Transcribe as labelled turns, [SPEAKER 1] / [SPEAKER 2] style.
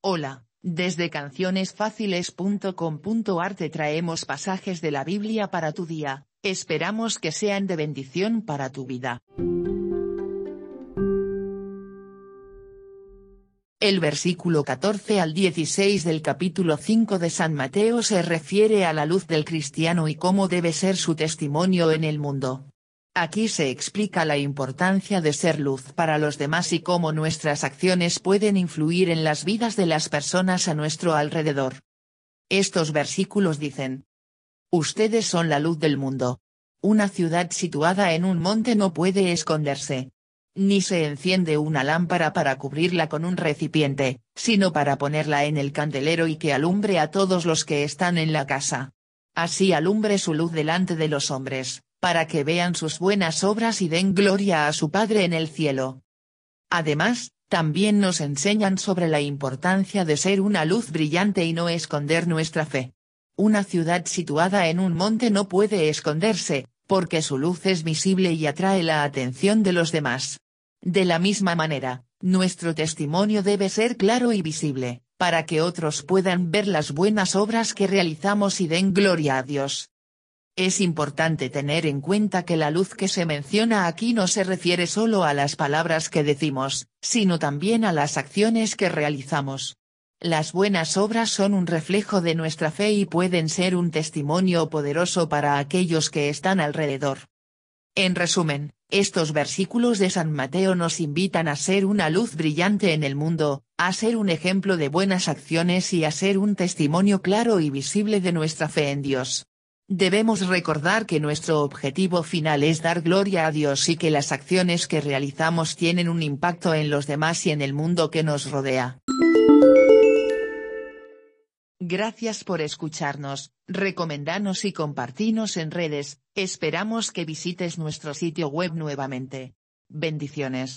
[SPEAKER 1] Hola, desde cancionesfáciles.com.ar te traemos pasajes de la Biblia para tu día, esperamos que sean de bendición para tu vida. El versículo 14 al 16 del capítulo 5 de San Mateo se refiere a la luz del cristiano y cómo debe ser su testimonio en el mundo. Aquí se explica la importancia de ser luz para los demás y cómo nuestras acciones pueden influir en las vidas de las personas a nuestro alrededor. Estos versículos dicen. Ustedes son la luz del mundo. Una ciudad situada en un monte no puede esconderse. Ni se enciende una lámpara para cubrirla con un recipiente, sino para ponerla en el candelero y que alumbre a todos los que están en la casa. Así alumbre su luz delante de los hombres, para que vean sus buenas obras y den gloria a su Padre en el cielo. Además, también nos enseñan sobre la importancia de ser una luz brillante y no esconder nuestra fe. Una ciudad situada en un monte no puede esconderse, porque su luz es visible y atrae la atención de los demás. De la misma manera, nuestro testimonio debe ser claro y visible, para que otros puedan ver las buenas obras que realizamos y den gloria a Dios. Es importante tener en cuenta que la luz que se menciona aquí no se refiere solo a las palabras que decimos, sino también a las acciones que realizamos. Las buenas obras son un reflejo de nuestra fe y pueden ser un testimonio poderoso para aquellos que están alrededor. En resumen, estos versículos de San Mateo nos invitan a ser una luz brillante en el mundo, a ser un ejemplo de buenas acciones y a ser un testimonio claro y visible de nuestra fe en Dios. Debemos recordar que nuestro objetivo final es dar gloria a Dios y que las acciones que realizamos tienen un impacto en los demás y en el mundo que nos rodea. Gracias por escucharnos, recomendanos y compartinos en redes, esperamos que visites nuestro sitio web nuevamente. Bendiciones.